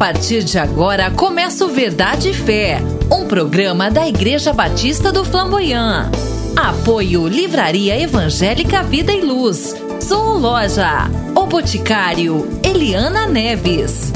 partir de agora começa o Verdade e Fé, um programa da Igreja Batista do Flamboyant. Apoio Livraria Evangélica Vida e Luz. Sou Loja. O Boticário Eliana Neves.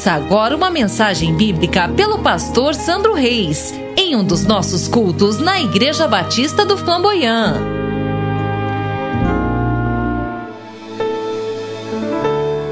Ouça agora uma mensagem bíblica pelo pastor Sandro Reis, em um dos nossos cultos na Igreja Batista do Flamboyant.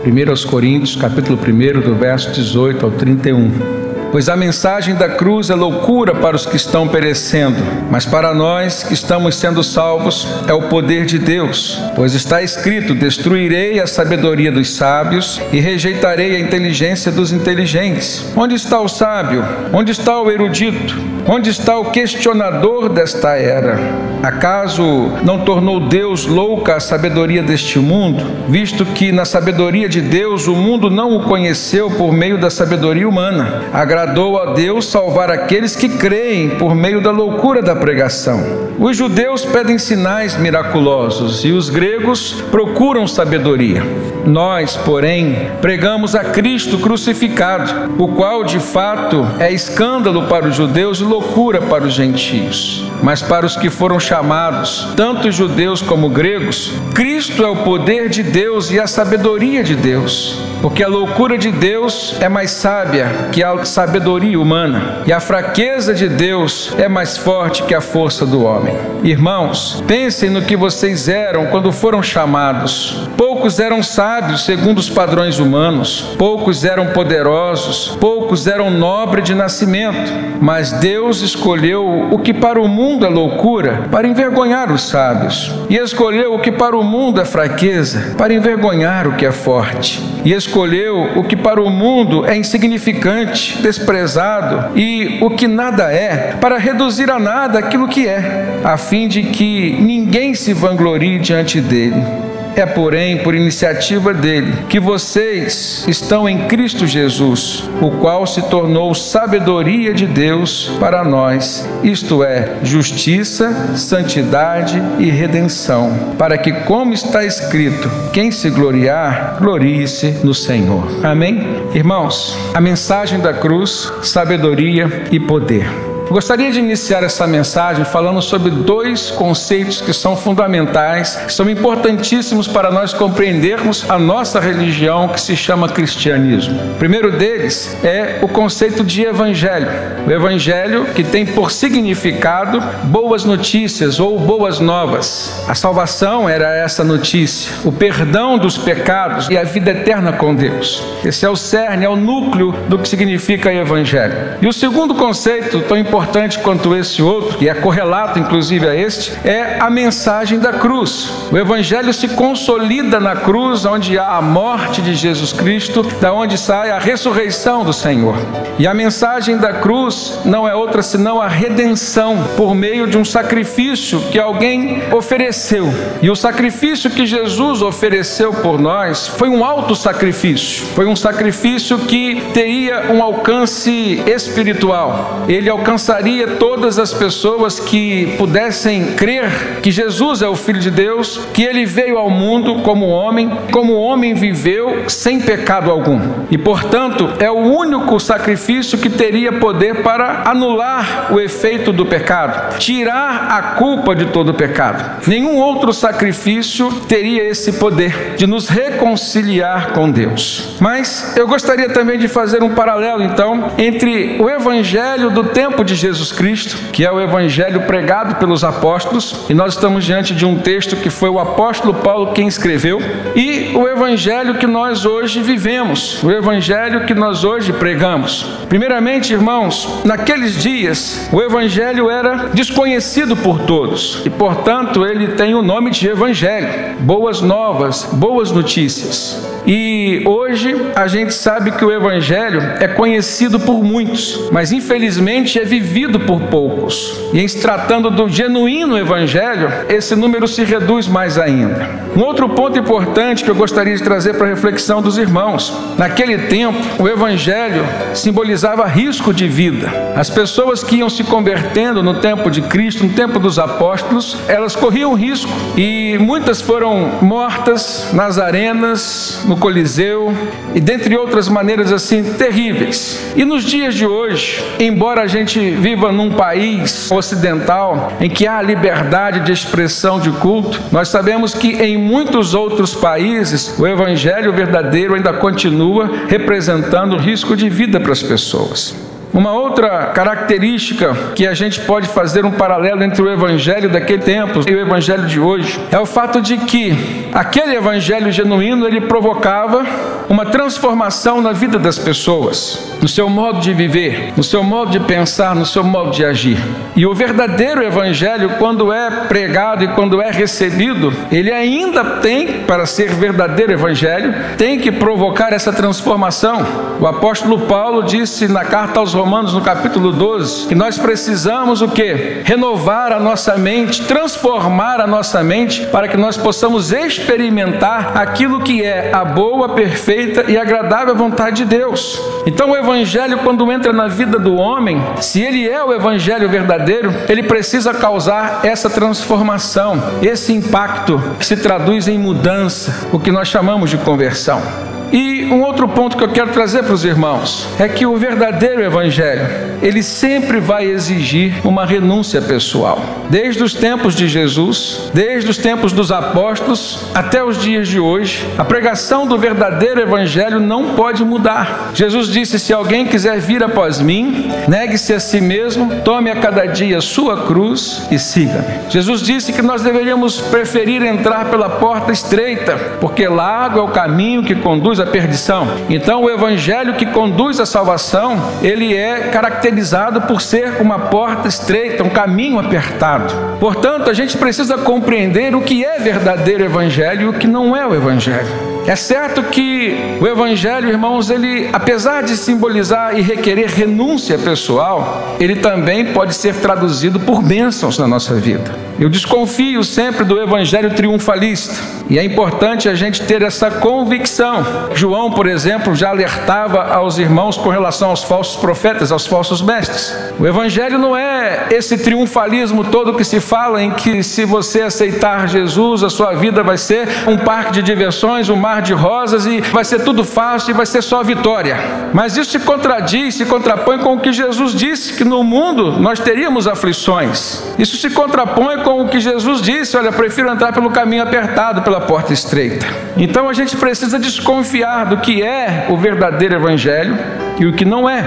Primeiro aos Coríntios, capítulo 1, do verso 18 ao 31. Pois a mensagem da cruz é loucura para os que estão perecendo, mas para nós que estamos sendo salvos é o poder de Deus. Pois está escrito: Destruirei a sabedoria dos sábios e rejeitarei a inteligência dos inteligentes. Onde está o sábio? Onde está o erudito? Onde está o questionador desta era? Acaso não tornou Deus louca a sabedoria deste mundo, visto que na sabedoria de Deus o mundo não o conheceu por meio da sabedoria humana? agradou a Deus salvar aqueles que creem por meio da loucura da pregação. Os judeus pedem sinais miraculosos e os gregos procuram sabedoria. Nós, porém, pregamos a Cristo crucificado, o qual de fato é escândalo para os judeus e loucura para os gentios. Mas para os que foram chamados, tanto judeus como gregos, Cristo é o poder de Deus e a sabedoria de Deus. Porque a loucura de Deus é mais sábia que a sabedoria humana, e a fraqueza de Deus é mais forte que a força do homem. Irmãos, pensem no que vocês eram quando foram chamados. Poucos eram sábios segundo os padrões humanos, poucos eram poderosos, poucos eram nobres de nascimento, mas Deus escolheu o que para o mundo é loucura para envergonhar os sábios, e escolheu o que para o mundo é fraqueza para envergonhar o que é forte. E escolheu o que para o mundo é insignificante, desprezado. E o que nada é, para reduzir a nada aquilo que é, a fim de que ninguém se vanglorie diante dele. É, porém, por iniciativa dele que vocês estão em Cristo Jesus, o qual se tornou sabedoria de Deus para nós, isto é, justiça, santidade e redenção, para que, como está escrito, quem se gloriar, glorie-se no Senhor. Amém? Irmãos, a mensagem da cruz, sabedoria e poder. Gostaria de iniciar essa mensagem falando sobre dois conceitos que são fundamentais, que são importantíssimos para nós compreendermos a nossa religião que se chama cristianismo. O primeiro deles é o conceito de evangelho. O evangelho que tem por significado boas notícias ou boas novas. A salvação era essa notícia, o perdão dos pecados e a vida eterna com Deus. Esse é o cerne, é o núcleo do que significa evangelho. E o segundo conceito tão importante importante quanto esse outro, e é correlato inclusive a este, é a mensagem da cruz. O evangelho se consolida na cruz, onde há a morte de Jesus Cristo, da onde sai a ressurreição do Senhor. E a mensagem da cruz não é outra senão a redenção por meio de um sacrifício que alguém ofereceu. E o sacrifício que Jesus ofereceu por nós foi um alto sacrifício. Foi um sacrifício que teria um alcance espiritual. Ele alcançaria alcançaria todas as pessoas que pudessem crer que Jesus é o Filho de Deus, que ele veio ao mundo como homem, como homem viveu sem pecado algum. E portanto, é o único sacrifício que teria poder para anular o efeito do pecado, tirar a culpa de todo o pecado. Nenhum outro sacrifício teria esse poder de nos reconciliar com Deus. Mas eu gostaria também de fazer um paralelo então entre o evangelho do tempo de Jesus Cristo, que é o evangelho pregado pelos apóstolos, e nós estamos diante de um texto que foi o apóstolo Paulo quem escreveu, e o evangelho que nós hoje vivemos, o evangelho que nós hoje pregamos. Primeiramente, irmãos, naqueles dias o evangelho era desconhecido por todos, e portanto ele tem o nome de evangelho, boas novas, boas notícias. E hoje a gente sabe que o Evangelho é conhecido por muitos, mas infelizmente é vivido por poucos. E em se tratando do genuíno Evangelho, esse número se reduz mais ainda. Um outro ponto importante que eu gostaria de trazer para a reflexão dos irmãos: naquele tempo, o Evangelho simbolizava risco de vida. As pessoas que iam se convertendo no tempo de Cristo, no tempo dos apóstolos, elas corriam risco e muitas foram mortas nas arenas, no Coliseu e dentre outras maneiras assim terríveis. E nos dias de hoje, embora a gente viva num país ocidental em que há liberdade de expressão de culto, nós sabemos que em muitos outros países o evangelho verdadeiro ainda continua representando risco de vida para as pessoas. Uma outra característica que a gente pode fazer um paralelo entre o evangelho daquele tempo e o evangelho de hoje é o fato de que aquele evangelho genuíno ele provocava uma transformação na vida das pessoas, no seu modo de viver, no seu modo de pensar, no seu modo de agir. E o verdadeiro evangelho, quando é pregado e quando é recebido, ele ainda tem, para ser verdadeiro evangelho, tem que provocar essa transformação. O apóstolo Paulo disse na carta aos Romanos, no capítulo 12, que nós precisamos o que? Renovar a nossa mente, transformar a nossa mente, para que nós possamos experimentar aquilo que é a boa, perfeita e agradável vontade de Deus. Então, o Evangelho, quando entra na vida do homem, se ele é o Evangelho verdadeiro, ele precisa causar essa transformação, esse impacto que se traduz em mudança, o que nós chamamos de conversão. E um outro ponto que eu quero trazer para os irmãos é que o verdadeiro evangelho, ele sempre vai exigir uma renúncia pessoal. Desde os tempos de Jesus, desde os tempos dos apóstolos até os dias de hoje, a pregação do verdadeiro evangelho não pode mudar. Jesus disse: "Se alguém quiser vir após mim, negue-se a si mesmo, tome a cada dia sua cruz e siga-me." Jesus disse que nós deveríamos preferir entrar pela porta estreita, porque largo é o caminho que conduz conduz à perdição. Então, o evangelho que conduz à salvação, ele é caracterizado por ser uma porta estreita, um caminho apertado. Portanto, a gente precisa compreender o que é verdadeiro evangelho e o que não é o evangelho. É certo que o Evangelho, irmãos, ele, apesar de simbolizar e requerer renúncia pessoal, ele também pode ser traduzido por bênçãos na nossa vida. Eu desconfio sempre do Evangelho triunfalista e é importante a gente ter essa convicção. João, por exemplo, já alertava aos irmãos com relação aos falsos profetas, aos falsos mestres. O Evangelho não é esse triunfalismo todo que se fala em que se você aceitar Jesus, a sua vida vai ser um parque de diversões, um mar mar de rosas e vai ser tudo fácil e vai ser só vitória. Mas isso se contradiz, se contrapõe com o que Jesus disse, que no mundo nós teríamos aflições. Isso se contrapõe com o que Jesus disse: olha, prefiro entrar pelo caminho apertado, pela porta estreita. Então a gente precisa desconfiar do que é o verdadeiro evangelho e o que não é.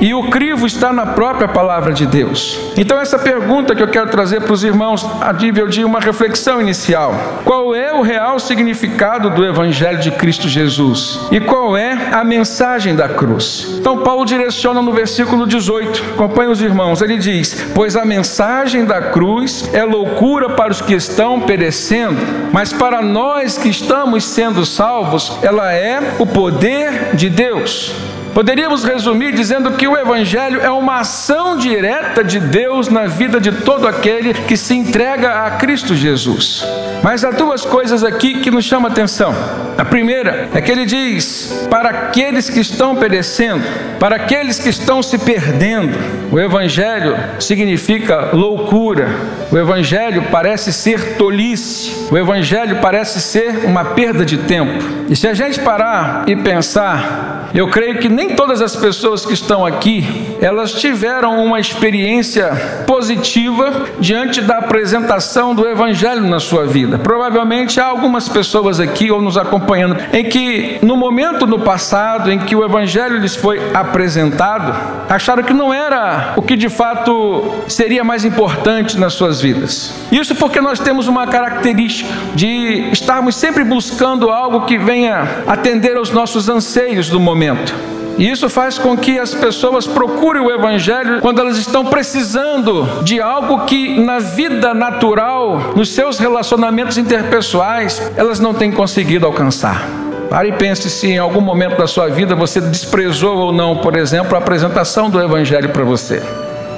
E o crivo está na própria palavra de Deus. Então, essa pergunta que eu quero trazer para os irmãos a nível de uma reflexão inicial: qual é o real significado do Evangelho de Cristo Jesus? E qual é a mensagem da cruz? Então, Paulo direciona no versículo 18, acompanhe os irmãos, ele diz: Pois a mensagem da cruz é loucura para os que estão perecendo, mas para nós que estamos sendo salvos, ela é o poder de Deus. Poderíamos resumir dizendo que o Evangelho é uma ação direta de Deus na vida de todo aquele que se entrega a Cristo Jesus. Mas há duas coisas aqui que nos chamam a atenção. A primeira é que ele diz: para aqueles que estão perecendo, para aqueles que estão se perdendo, o Evangelho significa loucura, o Evangelho parece ser tolice, o Evangelho parece ser uma perda de tempo. E se a gente parar e pensar, eu creio que nem todas as pessoas que estão aqui, elas tiveram uma experiência positiva diante da apresentação do Evangelho na sua vida. Provavelmente há algumas pessoas aqui ou nos acompanhando em que, no momento no passado em que o Evangelho lhes foi apresentado, acharam que não era o que de fato seria mais importante nas suas vidas. Isso porque nós temos uma característica de estarmos sempre buscando algo que venha atender aos nossos anseios do momento. E isso faz com que as pessoas procurem o Evangelho quando elas estão precisando de algo que na vida natural, nos seus relacionamentos interpessoais, elas não têm conseguido alcançar. Pare e pense se em algum momento da sua vida você desprezou ou não, por exemplo, a apresentação do Evangelho para você.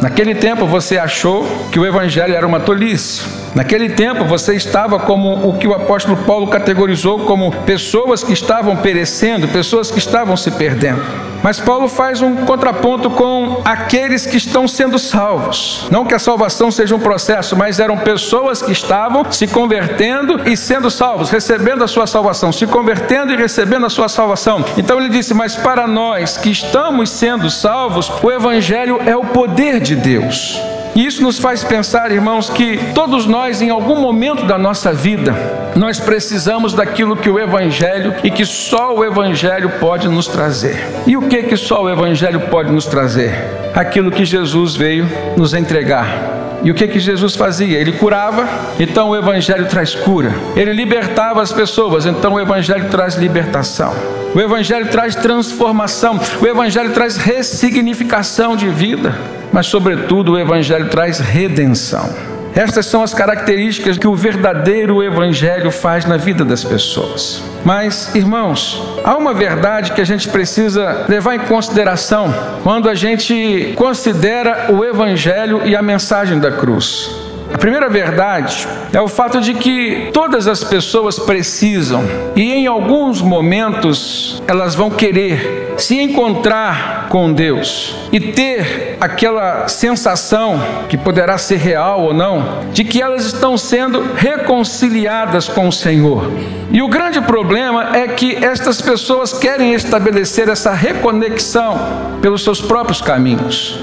Naquele tempo você achou que o Evangelho era uma tolice. Naquele tempo você estava como o que o apóstolo Paulo categorizou como pessoas que estavam perecendo, pessoas que estavam se perdendo. Mas Paulo faz um contraponto com aqueles que estão sendo salvos. Não que a salvação seja um processo, mas eram pessoas que estavam se convertendo e sendo salvos, recebendo a sua salvação, se convertendo e recebendo a sua salvação. Então ele disse: Mas para nós que estamos sendo salvos, o Evangelho é o poder de Deus. E isso nos faz pensar, irmãos, que todos nós, em algum momento da nossa vida, nós precisamos daquilo que o Evangelho e que só o Evangelho pode nos trazer. E o que que só o Evangelho pode nos trazer? Aquilo que Jesus veio nos entregar. E o que que Jesus fazia? Ele curava, então o evangelho traz cura. Ele libertava as pessoas, então o evangelho traz libertação. O evangelho traz transformação. O evangelho traz ressignificação de vida mas, sobretudo, o Evangelho traz redenção. Estas são as características que o verdadeiro Evangelho faz na vida das pessoas. Mas, irmãos, há uma verdade que a gente precisa levar em consideração quando a gente considera o Evangelho e a mensagem da cruz. A primeira verdade é o fato de que todas as pessoas precisam, e em alguns momentos elas vão querer se encontrar com Deus e ter aquela sensação, que poderá ser real ou não, de que elas estão sendo reconciliadas com o Senhor. E o grande problema é que estas pessoas querem estabelecer essa reconexão pelos seus próprios caminhos.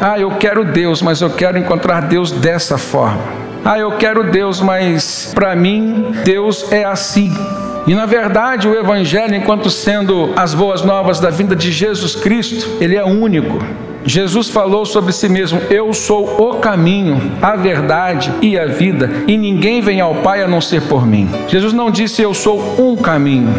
Ah, eu quero Deus, mas eu quero encontrar Deus dessa forma. Ah, eu quero Deus, mas para mim Deus é assim. E na verdade, o Evangelho, enquanto sendo as boas novas da vinda de Jesus Cristo, ele é único. Jesus falou sobre si mesmo: Eu sou o caminho, a verdade e a vida, e ninguém vem ao Pai a não ser por mim. Jesus não disse eu sou um caminho.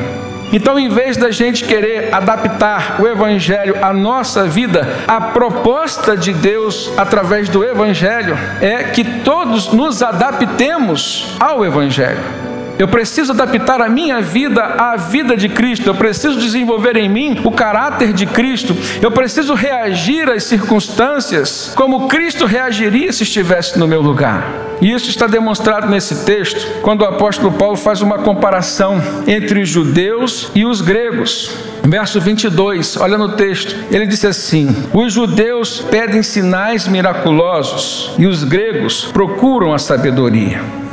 Então, em vez da gente querer adaptar o Evangelho à nossa vida, a proposta de Deus através do Evangelho é que todos nos adaptemos ao Evangelho. Eu preciso adaptar a minha vida à vida de Cristo. Eu preciso desenvolver em mim o caráter de Cristo. Eu preciso reagir às circunstâncias como Cristo reagiria se estivesse no meu lugar. E isso está demonstrado nesse texto, quando o apóstolo Paulo faz uma comparação entre os judeus e os gregos. Verso 22, olha no texto, ele disse assim: Os judeus pedem sinais miraculosos e os gregos procuram a sabedoria.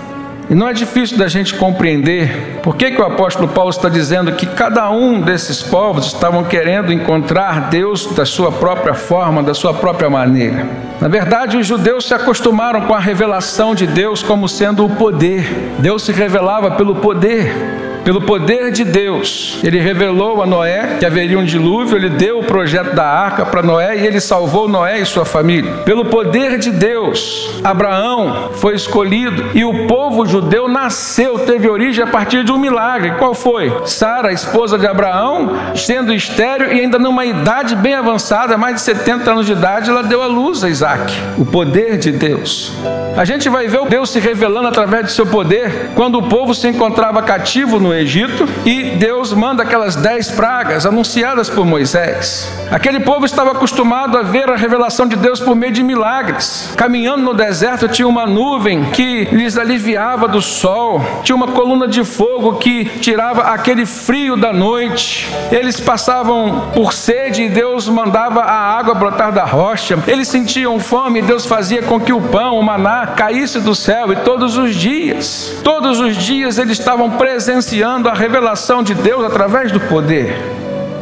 E não é difícil da gente compreender por que, que o apóstolo Paulo está dizendo que cada um desses povos estavam querendo encontrar Deus da sua própria forma, da sua própria maneira. Na verdade, os judeus se acostumaram com a revelação de Deus como sendo o poder. Deus se revelava pelo poder. Pelo poder de Deus, ele revelou a Noé que haveria um dilúvio, ele deu o projeto da arca para Noé e ele salvou Noé e sua família. Pelo poder de Deus, Abraão foi escolhido e o povo judeu nasceu, teve origem a partir de um milagre. Qual foi? Sara, esposa de Abraão, sendo estéreo e ainda numa idade bem avançada, mais de 70 anos de idade, ela deu à luz a Isaac. O poder de Deus. A gente vai ver Deus se revelando através do seu poder quando o povo se encontrava cativo no Egito e Deus manda aquelas dez pragas anunciadas por Moisés. Aquele povo estava acostumado a ver a revelação de Deus por meio de milagres. Caminhando no deserto tinha uma nuvem que lhes aliviava do sol, tinha uma coluna de fogo que tirava aquele frio da noite. Eles passavam por sede e Deus mandava a água brotar da rocha. Eles sentiam fome e Deus fazia com que o pão, o caísse do céu e todos os dias, todos os dias eles estavam presenciando a revelação de Deus através do poder.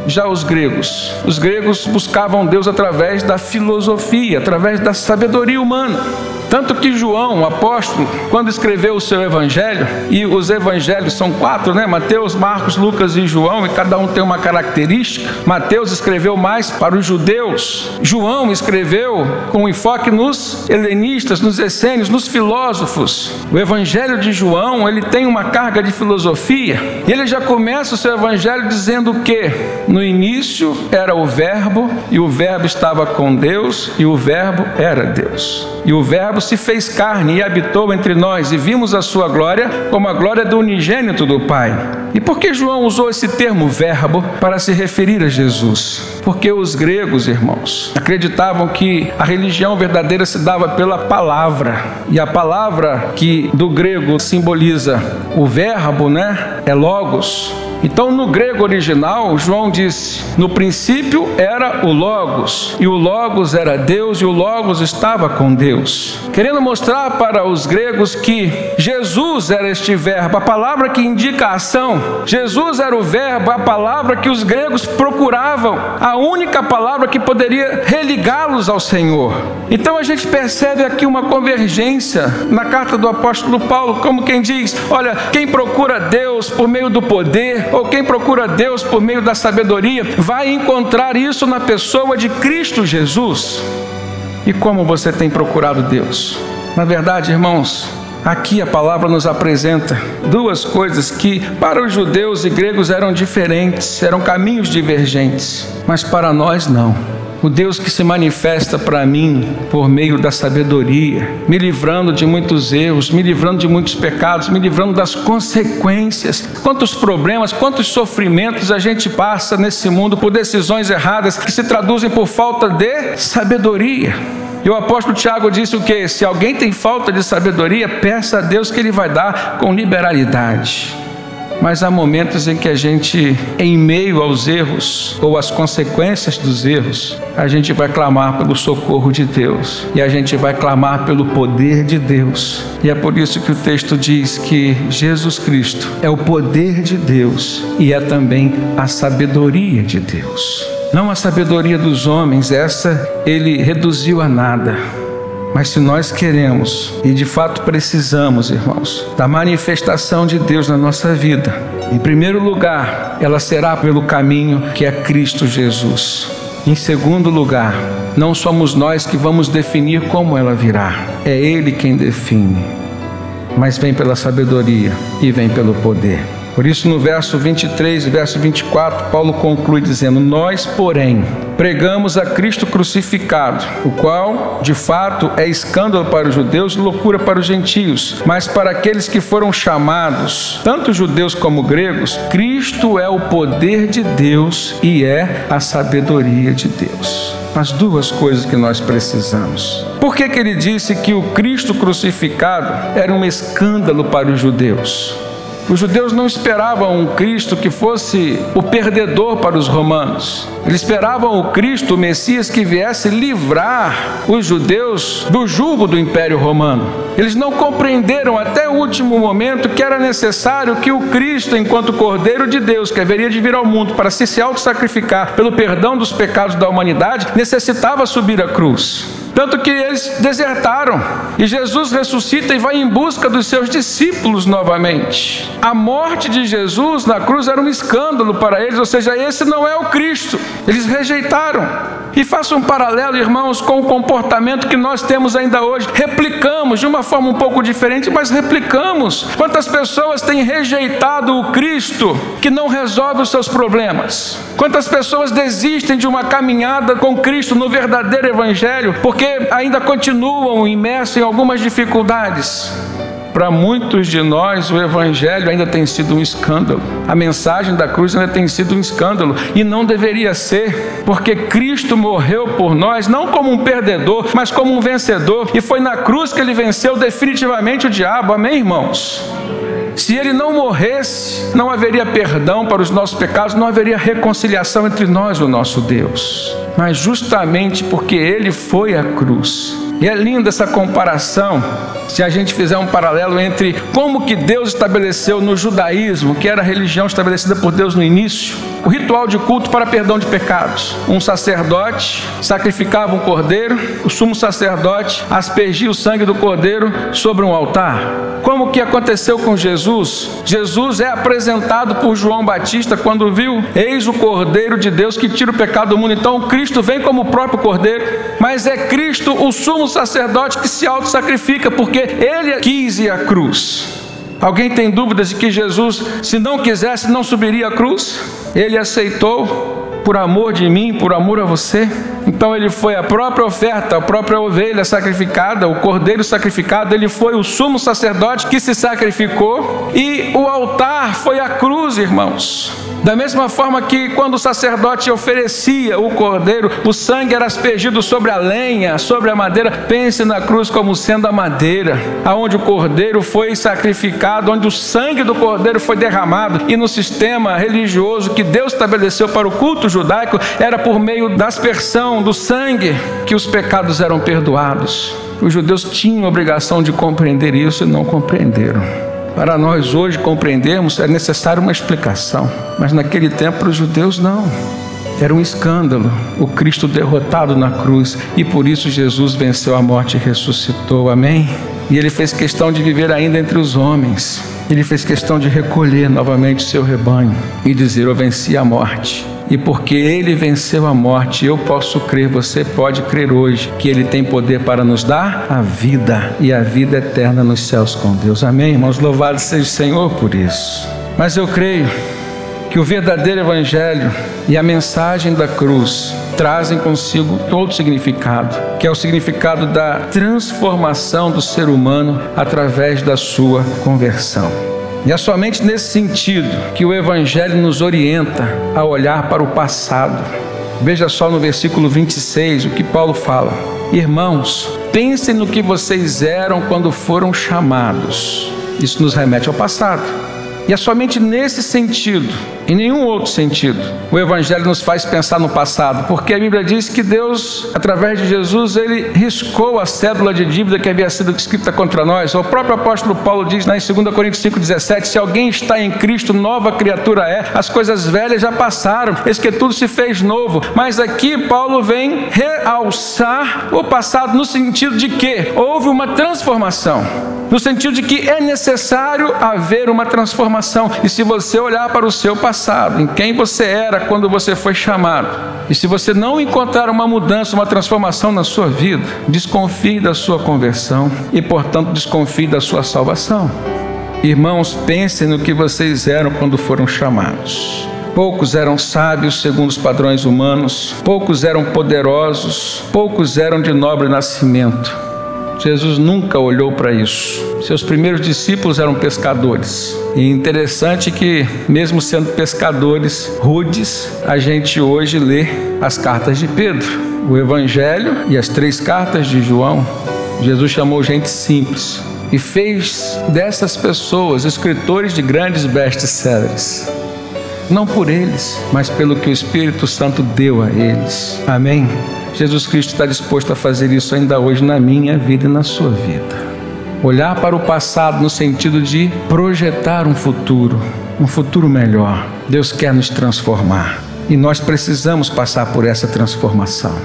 Já os gregos, os gregos buscavam Deus através da filosofia, através da sabedoria humana. Tanto que João, o apóstolo, quando escreveu o seu evangelho, e os evangelhos são quatro, né? Mateus, Marcos, Lucas e João, e cada um tem uma característica. Mateus escreveu mais para os judeus. João escreveu com enfoque nos helenistas, nos essênios, nos filósofos. O evangelho de João, ele tem uma carga de filosofia. E ele já começa o seu evangelho dizendo que no início era o verbo, e o verbo estava com Deus, e o verbo era Deus. E o Verbo se fez carne e habitou entre nós, e vimos a sua glória como a glória do unigênito do Pai. E por que João usou esse termo verbo para se referir a Jesus? Porque os gregos, irmãos, acreditavam que a religião verdadeira se dava pela palavra. E a palavra que do grego simboliza o verbo, né, é logos. Então, no grego original, João disse: no princípio era o Logos, e o Logos era Deus, e o Logos estava com Deus. Querendo mostrar para os gregos que Jesus era este verbo, a palavra que indica a ação. Jesus era o verbo, a palavra que os gregos procuravam, a única palavra que poderia religá-los ao Senhor. Então a gente percebe aqui uma convergência na carta do apóstolo Paulo, como quem diz: olha, quem procura Deus por meio do poder, ou quem procura Deus por meio da sabedoria, vai encontrar isso na pessoa de Cristo Jesus. E como você tem procurado Deus? Na verdade, irmãos, aqui a palavra nos apresenta duas coisas que para os judeus e gregos eram diferentes, eram caminhos divergentes, mas para nós não o Deus que se manifesta para mim por meio da sabedoria, me livrando de muitos erros, me livrando de muitos pecados, me livrando das consequências. Quantos problemas, quantos sofrimentos a gente passa nesse mundo por decisões erradas que se traduzem por falta de sabedoria. E o apóstolo Tiago disse o que? Se alguém tem falta de sabedoria, peça a Deus que ele vai dar com liberalidade. Mas há momentos em que a gente, em meio aos erros ou às consequências dos erros, a gente vai clamar pelo socorro de Deus e a gente vai clamar pelo poder de Deus. E é por isso que o texto diz que Jesus Cristo é o poder de Deus e é também a sabedoria de Deus. Não a sabedoria dos homens, essa ele reduziu a nada mas se nós queremos e de fato precisamos, irmãos, da manifestação de Deus na nossa vida, em primeiro lugar, ela será pelo caminho que é Cristo Jesus. Em segundo lugar, não somos nós que vamos definir como ela virá, é Ele quem define, mas vem pela sabedoria e vem pelo poder. Por isso, no verso 23 e verso 24, Paulo conclui dizendo: Nós, porém, pregamos a Cristo crucificado, o qual, de fato, é escândalo para os judeus e loucura para os gentios, mas para aqueles que foram chamados, tanto judeus como gregos, Cristo é o poder de Deus e é a sabedoria de Deus as duas coisas que nós precisamos. Por que, que ele disse que o Cristo crucificado era um escândalo para os judeus? Os judeus não esperavam um Cristo que fosse o perdedor para os romanos. Eles esperavam o Cristo, o Messias, que viesse livrar os judeus do jugo do Império Romano. Eles não compreenderam até o último momento que era necessário que o Cristo, enquanto Cordeiro de Deus, que haveria de vir ao mundo para se, se auto-sacrificar pelo perdão dos pecados da humanidade, necessitava subir a cruz. Tanto que eles desertaram. E Jesus ressuscita e vai em busca dos seus discípulos novamente. A morte de Jesus na cruz era um escândalo para eles, ou seja, esse não é o Cristo. Eles rejeitaram. E faça um paralelo, irmãos, com o comportamento que nós temos ainda hoje. Replicamos de uma forma um pouco diferente, mas replicamos. Quantas pessoas têm rejeitado o Cristo que não resolve os seus problemas? Quantas pessoas desistem de uma caminhada com Cristo no verdadeiro Evangelho porque ainda continuam imersos em algumas dificuldades? Para muitos de nós, o Evangelho ainda tem sido um escândalo. A mensagem da cruz ainda tem sido um escândalo. E não deveria ser, porque Cristo morreu por nós, não como um perdedor, mas como um vencedor. E foi na cruz que ele venceu definitivamente o diabo. Amém, irmãos? Se ele não morresse, não haveria perdão para os nossos pecados, não haveria reconciliação entre nós e o nosso Deus. Mas justamente porque ele foi à cruz, e é linda essa comparação, se a gente fizer um paralelo entre como que Deus estabeleceu no judaísmo, que era a religião estabelecida por Deus no início, o ritual de culto para perdão de pecados. Um sacerdote sacrificava um cordeiro, o sumo sacerdote aspergia o sangue do cordeiro sobre um altar. Como que aconteceu com Jesus? Jesus é apresentado por João Batista quando viu: Eis o cordeiro de Deus que tira o pecado do mundo. Então Cristo vem como o próprio cordeiro, mas é Cristo o sumo sacerdote que se auto-sacrifica, porque ele quis ir à cruz. Alguém tem dúvidas de que Jesus, se não quisesse, não subiria à cruz? Ele aceitou por amor de mim, por amor a você. Então ele foi a própria oferta, a própria ovelha sacrificada, o cordeiro sacrificado, ele foi o sumo sacerdote que se sacrificou e o altar foi a cruz, irmãos. Da mesma forma que quando o sacerdote oferecia o cordeiro, o sangue era aspergido sobre a lenha, sobre a madeira. Pense na cruz como sendo a madeira, aonde o cordeiro foi sacrificado, onde o sangue do cordeiro foi derramado. E no sistema religioso que Deus estabeleceu para o culto judaico, era por meio da aspersão do sangue que os pecados eram perdoados. Os judeus tinham a obrigação de compreender isso e não compreenderam. Para nós hoje compreendermos é necessária uma explicação, mas naquele tempo para os judeus não. Era um escândalo o Cristo derrotado na cruz e por isso Jesus venceu a morte e ressuscitou. Amém? E ele fez questão de viver ainda entre os homens. Ele fez questão de recolher novamente seu rebanho e dizer: Eu venci a morte e porque ele venceu a morte, eu posso crer, você pode crer hoje, que ele tem poder para nos dar a vida e a vida eterna nos céus com Deus. Amém, irmãos? Louvado seja o Senhor por isso. Mas eu creio que o verdadeiro Evangelho e a mensagem da cruz trazem consigo outro significado, que é o significado da transformação do ser humano através da sua conversão. E é somente nesse sentido que o Evangelho nos orienta a olhar para o passado. Veja só no versículo 26 o que Paulo fala: Irmãos, pensem no que vocês eram quando foram chamados. Isso nos remete ao passado. E é somente nesse sentido em nenhum outro sentido. O Evangelho nos faz pensar no passado, porque a Bíblia diz que Deus, através de Jesus, ele riscou a cédula de dívida que havia sido escrita contra nós. O próprio apóstolo Paulo diz lá em 2 Coríntios 5,17: Se alguém está em Cristo, nova criatura é, as coisas velhas já passaram, eis que tudo se fez novo. Mas aqui Paulo vem realçar o passado no sentido de que houve uma transformação, no sentido de que é necessário haver uma transformação, e se você olhar para o seu passado, passado, em quem você era quando você foi chamado. E se você não encontrar uma mudança, uma transformação na sua vida, desconfie da sua conversão e, portanto, desconfie da sua salvação. Irmãos, pensem no que vocês eram quando foram chamados. Poucos eram sábios segundo os padrões humanos, poucos eram poderosos, poucos eram de nobre nascimento. Jesus nunca olhou para isso. Seus primeiros discípulos eram pescadores. E interessante que, mesmo sendo pescadores rudes, a gente hoje lê as cartas de Pedro, o Evangelho e as três cartas de João. Jesus chamou gente simples e fez dessas pessoas escritores de grandes best-sellers. Não por eles, mas pelo que o Espírito Santo deu a eles. Amém? Jesus Cristo está disposto a fazer isso ainda hoje na minha vida e na sua vida. Olhar para o passado no sentido de projetar um futuro, um futuro melhor. Deus quer nos transformar e nós precisamos passar por essa transformação.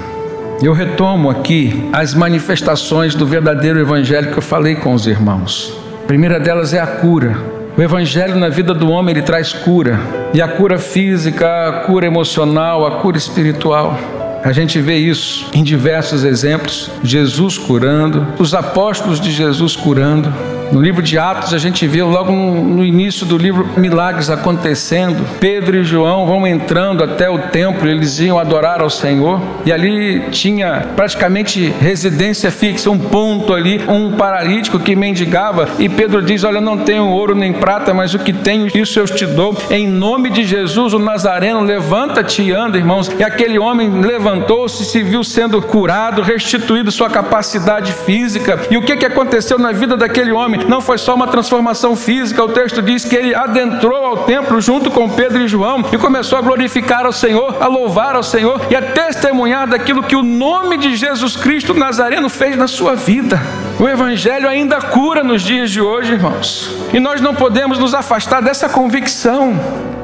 Eu retomo aqui as manifestações do verdadeiro evangelho que eu falei com os irmãos. A primeira delas é a cura. O evangelho na vida do homem ele traz cura, e a cura física, a cura emocional, a cura espiritual. A gente vê isso em diversos exemplos: Jesus curando, os apóstolos de Jesus curando, no livro de Atos, a gente vê logo no início do livro milagres acontecendo. Pedro e João vão entrando até o templo, eles iam adorar ao Senhor, e ali tinha praticamente residência fixa, um ponto ali, um paralítico que mendigava, e Pedro diz: Olha, não tenho ouro nem prata, mas o que tenho, isso eu te dou. Em nome de Jesus, o Nazareno, levanta-te e anda, irmãos. E aquele homem levantou-se, se viu sendo curado, restituído sua capacidade física. E o que, que aconteceu na vida daquele homem? Não foi só uma transformação física, o texto diz que ele adentrou ao templo junto com Pedro e João e começou a glorificar ao Senhor, a louvar ao Senhor e a testemunhar daquilo que o nome de Jesus Cristo Nazareno fez na sua vida. O Evangelho ainda cura nos dias de hoje, irmãos, e nós não podemos nos afastar dessa convicção.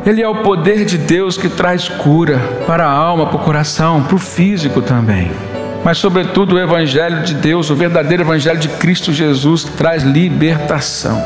Ele é o poder de Deus que traz cura para a alma, para o coração, para o físico também mas, sobretudo, o Evangelho de Deus, o verdadeiro Evangelho de Cristo Jesus, traz libertação.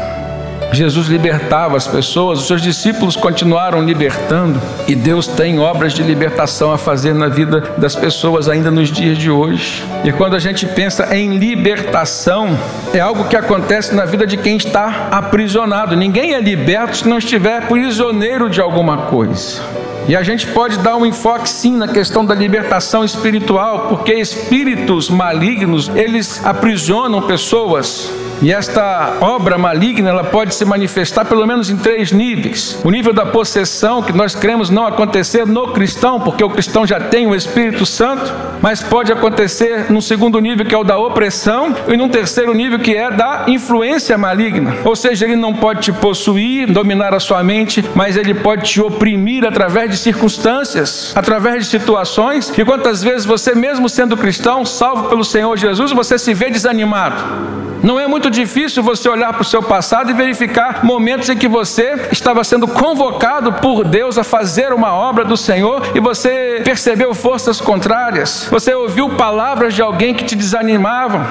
Jesus libertava as pessoas, os seus discípulos continuaram libertando, e Deus tem obras de libertação a fazer na vida das pessoas ainda nos dias de hoje. E quando a gente pensa em libertação, é algo que acontece na vida de quem está aprisionado. Ninguém é liberto se não estiver prisioneiro de alguma coisa. E a gente pode dar um enfoque sim na questão da libertação espiritual, porque espíritos malignos, eles aprisionam pessoas e esta obra maligna ela pode se manifestar pelo menos em três níveis. O nível da possessão, que nós cremos não acontecer no cristão, porque o cristão já tem o Espírito Santo, mas pode acontecer no segundo nível, que é o da opressão, e num terceiro nível, que é da influência maligna. Ou seja, ele não pode te possuir, dominar a sua mente, mas ele pode te oprimir através de circunstâncias, através de situações, e quantas vezes você, mesmo sendo cristão, salvo pelo Senhor Jesus, você se vê desanimado. Não é muito difícil você olhar para o seu passado e verificar momentos em que você estava sendo convocado por Deus a fazer uma obra do Senhor e você percebeu forças contrárias, você ouviu palavras de alguém que te desanimavam.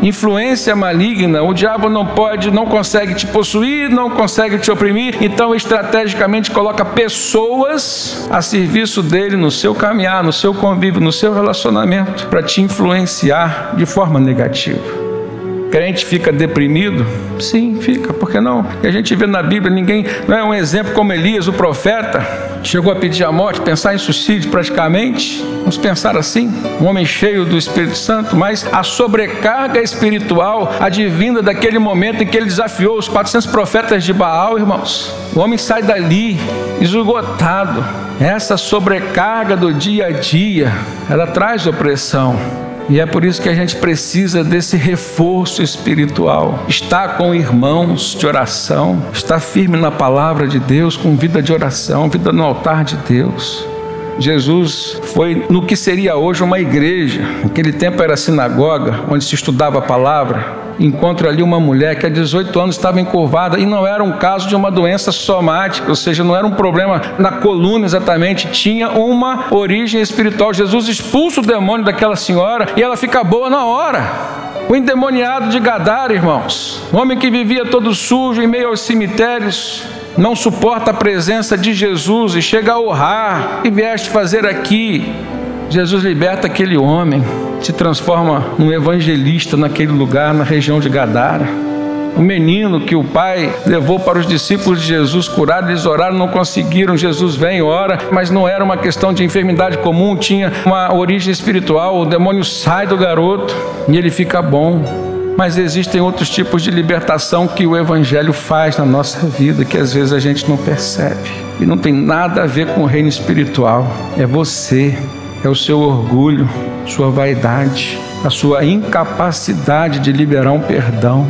Influência maligna, o diabo não pode, não consegue te possuir, não consegue te oprimir, então estrategicamente coloca pessoas a serviço dele no seu caminhar, no seu convívio, no seu relacionamento, para te influenciar de forma negativa crente fica deprimido? Sim, fica, por que não? E a gente vê na Bíblia, ninguém, não é um exemplo como Elias, o profeta, chegou a pedir a morte, pensar em suicídio praticamente. Vamos pensar assim, um homem cheio do Espírito Santo, mas a sobrecarga espiritual advinda daquele momento em que ele desafiou os 400 profetas de Baal, irmãos. O homem sai dali esgotado. Essa sobrecarga do dia a dia, ela traz opressão. E é por isso que a gente precisa desse reforço espiritual. Estar com irmãos de oração, estar firme na palavra de Deus, com vida de oração, vida no altar de Deus. Jesus foi no que seria hoje uma igreja. Naquele tempo era sinagoga, onde se estudava a palavra. Encontra ali uma mulher que há 18 anos estava encurvada e não era um caso de uma doença somática, ou seja, não era um problema na coluna exatamente, tinha uma origem espiritual. Jesus expulsa o demônio daquela senhora e ela fica boa na hora. O endemoniado de Gadara, irmãos, o homem que vivia todo sujo em meio aos cemitérios, não suporta a presença de Jesus e chega a honrar. e vieste fazer aqui? Jesus liberta aquele homem, se transforma num evangelista naquele lugar, na região de Gadara. O menino que o pai levou para os discípulos de Jesus curar, eles oraram, não conseguiram. Jesus vem, ora, mas não era uma questão de enfermidade comum, tinha uma origem espiritual. O demônio sai do garoto e ele fica bom. Mas existem outros tipos de libertação que o Evangelho faz na nossa vida que às vezes a gente não percebe. E não tem nada a ver com o reino espiritual. É você, é o seu orgulho, sua vaidade, a sua incapacidade de liberar um perdão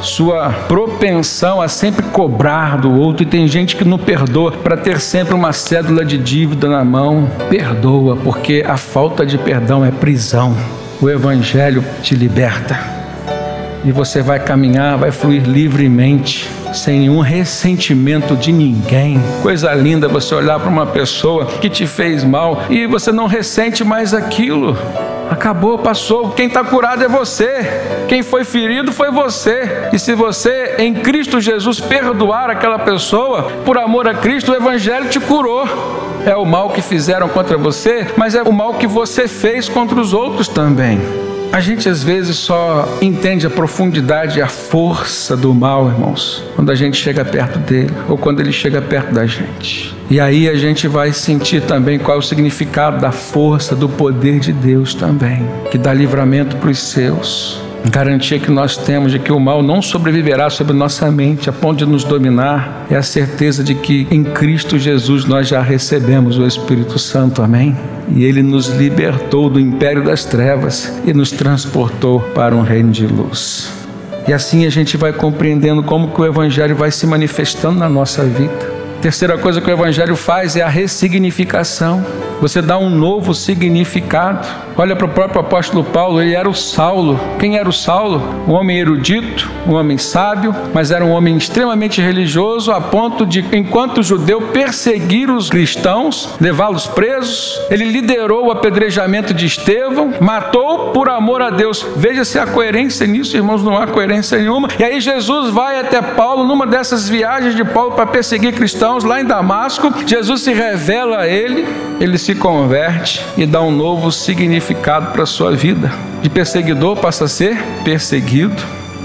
sua propensão a sempre cobrar do outro, e tem gente que não perdoa para ter sempre uma cédula de dívida na mão. Perdoa, porque a falta de perdão é prisão. O Evangelho te liberta e você vai caminhar, vai fluir livremente, sem nenhum ressentimento de ninguém. Coisa linda você olhar para uma pessoa que te fez mal e você não ressente mais aquilo. Acabou, passou. Quem está curado é você. Quem foi ferido foi você. E se você, em Cristo Jesus, perdoar aquela pessoa, por amor a Cristo, o Evangelho te curou. É o mal que fizeram contra você, mas é o mal que você fez contra os outros também. A gente às vezes só entende a profundidade e a força do mal, irmãos, quando a gente chega perto dele ou quando ele chega perto da gente. E aí a gente vai sentir também qual é o significado da força, do poder de Deus também, que dá livramento para os seus garantia que nós temos de que o mal não sobreviverá sobre nossa mente a ponto de nos dominar é a certeza de que em Cristo Jesus nós já recebemos o Espírito Santo, amém? E ele nos libertou do império das trevas e nos transportou para um reino de luz. E assim a gente vai compreendendo como que o evangelho vai se manifestando na nossa vida. Terceira coisa que o Evangelho faz é a ressignificação. Você dá um novo significado. Olha para o próprio apóstolo Paulo, ele era o Saulo. Quem era o Saulo? Um homem erudito, um homem sábio, mas era um homem extremamente religioso, a ponto de, enquanto judeu, perseguir os cristãos, levá-los presos. Ele liderou o apedrejamento de Estevão, matou por amor a Deus. Veja-se a coerência nisso, irmãos, não há coerência nenhuma. E aí Jesus vai até Paulo, numa dessas viagens de Paulo para perseguir cristãos cristãos lá em Damasco, Jesus se revela a ele, ele se converte e dá um novo significado para a sua vida. De perseguidor passa a ser perseguido.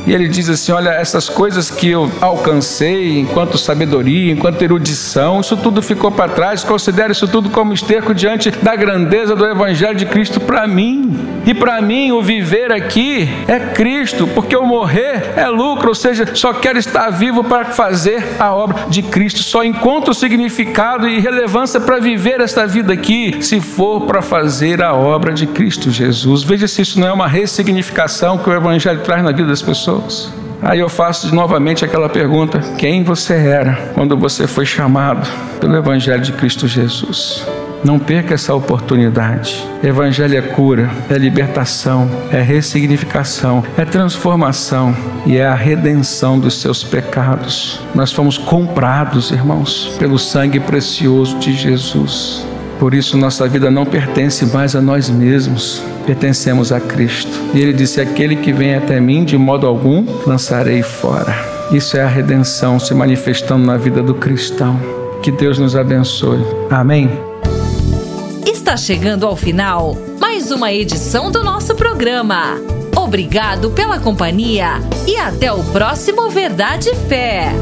E ele diz assim: Olha, essas coisas que eu alcancei enquanto sabedoria, enquanto erudição, isso tudo ficou para trás. Considero isso tudo como esterco diante da grandeza do Evangelho de Cristo para mim. E para mim, o viver aqui é Cristo, porque o morrer é lucro, ou seja, só quero estar vivo para fazer a obra de Cristo. Só encontro significado e relevância para viver esta vida aqui, se for para fazer a obra de Cristo Jesus. Veja se isso não é uma ressignificação que o Evangelho traz na vida das pessoas. Aí eu faço novamente aquela pergunta: quem você era quando você foi chamado pelo Evangelho de Cristo Jesus? Não perca essa oportunidade. Evangelho é cura, é libertação, é ressignificação, é transformação e é a redenção dos seus pecados. Nós fomos comprados, irmãos, pelo sangue precioso de Jesus. Por isso, nossa vida não pertence mais a nós mesmos, pertencemos a Cristo. E ele disse: Aquele que vem até mim, de modo algum lançarei fora. Isso é a redenção se manifestando na vida do cristão. Que Deus nos abençoe. Amém. Está chegando ao final mais uma edição do nosso programa. Obrigado pela companhia e até o próximo Verdade e Fé.